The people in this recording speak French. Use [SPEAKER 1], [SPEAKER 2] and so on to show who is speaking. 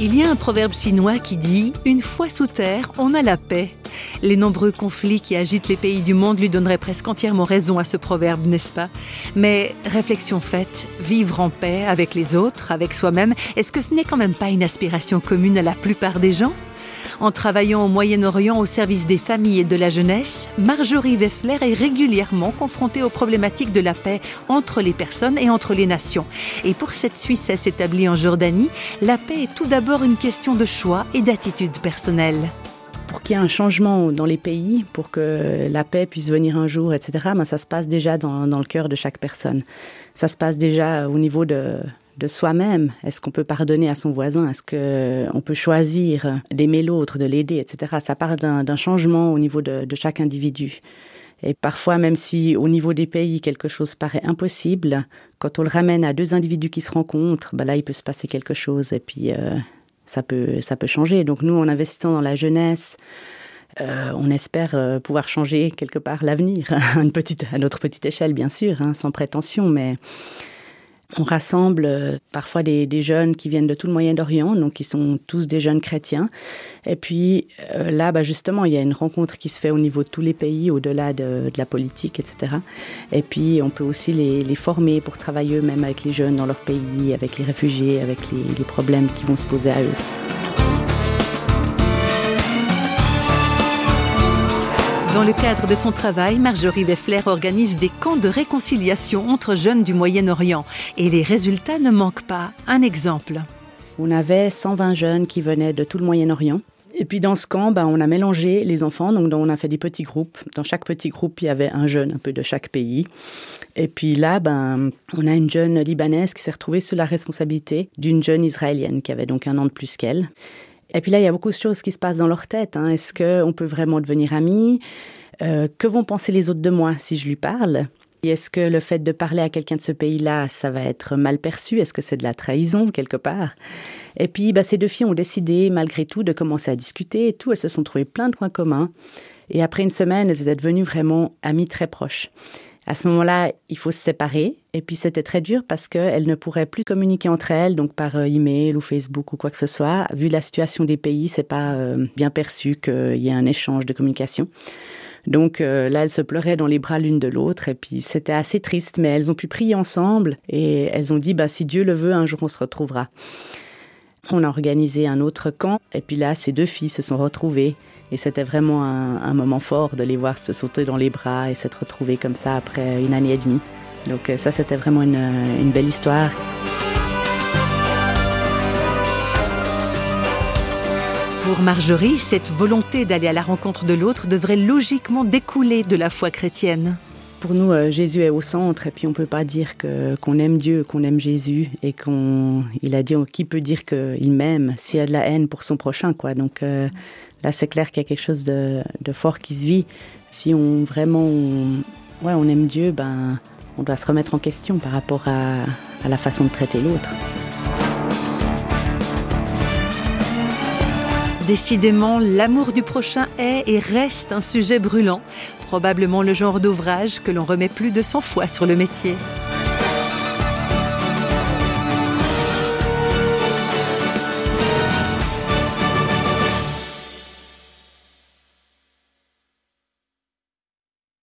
[SPEAKER 1] Il y a un proverbe chinois qui dit ⁇ Une fois sous terre, on a la paix ⁇ Les nombreux conflits qui agitent les pays du monde lui donneraient presque entièrement raison à ce proverbe, n'est-ce pas? Mais réflexion faite, vivre en paix avec les autres, avec soi-même, est-ce que ce n'est quand même pas une aspiration commune à la plupart des gens? En travaillant au Moyen-Orient au service des familles et de la jeunesse, Marjorie Weffler est régulièrement confrontée aux problématiques de la paix entre les personnes et entre les nations. Et pour cette Suissesse établie en Jordanie, la paix est tout d'abord une question de choix et d'attitude personnelle
[SPEAKER 2] pour qu'il y ait un changement dans les pays, pour que la paix puisse venir un jour, etc., ben ça se passe déjà dans, dans le cœur de chaque personne. Ça se passe déjà au niveau de, de soi-même. Est-ce qu'on peut pardonner à son voisin? Est-ce qu'on peut choisir d'aimer l'autre, de l'aider, etc. Ça part d'un changement au niveau de, chaque individu. Et parfois, même si au niveau des pays, quelque chose paraît impossible, quand on le ramène à deux individus qui se rencontrent, ben là, il peut se passer quelque chose et puis euh, ça, peut, ça peut changer. Donc nous, en investissant dans la jeunesse, euh, on espère euh, pouvoir changer quelque part l'avenir, à notre petite échelle, bien sûr, hein, sans prétention, mais on rassemble euh, parfois des, des, jeunes qui viennent de tout le Moyen-Orient, donc qui sont tous des jeunes chrétiens. Et puis euh, là, bah justement, il y a une rencontre qui se fait au niveau de tous les pays, au-delà de, de, la politique, etc. Et puis on peut aussi les, les former pour travailler eux-mêmes avec les jeunes dans leur pays, avec les réfugiés, avec les, les problèmes qui vont se poser à eux.
[SPEAKER 1] Dans le cadre de son travail, Marjorie Weffler organise des camps de réconciliation entre jeunes du Moyen-Orient. Et les résultats ne manquent pas. Un exemple.
[SPEAKER 2] On avait 120 jeunes qui venaient de tout le Moyen-Orient. Et puis dans ce camp, ben, on a mélangé les enfants, donc on a fait des petits groupes. Dans chaque petit groupe, il y avait un jeune un peu de chaque pays. Et puis là, ben, on a une jeune libanaise qui s'est retrouvée sous la responsabilité d'une jeune israélienne qui avait donc un an de plus qu'elle. Et puis là, il y a beaucoup de choses qui se passent dans leur tête. Hein. Est-ce qu'on peut vraiment devenir amis euh, Que vont penser les autres de moi si je lui parle? Est-ce que le fait de parler à quelqu'un de ce pays-là, ça va être mal perçu? Est-ce que c'est de la trahison quelque part? Et puis, bah, ces deux filles ont décidé, malgré tout, de commencer à discuter et tout. Elles se sont trouvées plein de points communs. Et après une semaine, elles étaient devenues vraiment amies très proches. À ce moment-là, il faut se séparer. Et puis c'était très dur parce qu'elles ne pourraient plus communiquer entre elles, donc par euh, email ou Facebook ou quoi que ce soit. Vu la situation des pays, c'est pas euh, bien perçu qu'il y ait un échange de communication. Donc euh, là, elles se pleuraient dans les bras l'une de l'autre et puis c'était assez triste, mais elles ont pu prier ensemble et elles ont dit bah si Dieu le veut, un jour on se retrouvera. On a organisé un autre camp et puis là, ces deux filles se sont retrouvées et c'était vraiment un, moment fort de les voir se sauter dans les bras et s'être retrouvés comme ça après une année et demie. Donc ça, c'était vraiment une, une belle histoire.
[SPEAKER 1] Pour Marjorie, cette volonté d'aller à la rencontre de l'autre devrait logiquement découler de la foi chrétienne.
[SPEAKER 2] Pour nous, euh, Jésus est au centre et puis on peut pas dire qu'on aime Dieu, qu'on aime Jésus et qu'on il a dit qui peut dire qu'il m'aime s'il y a de la haine pour son prochain. Donc euh, Là, c'est clair qu'il y a quelque chose de, fort qui se vit. Si on vraiment, ouais, on aime Dieu, ben, on doit se remettre en question par rapport à la façon de traiter l'autre.
[SPEAKER 1] Décidément, l'amour du prochain est et reste un sujet brûlant, probablement le genre d'ouvrage que l'on remet plus de 100 fois sur le métier.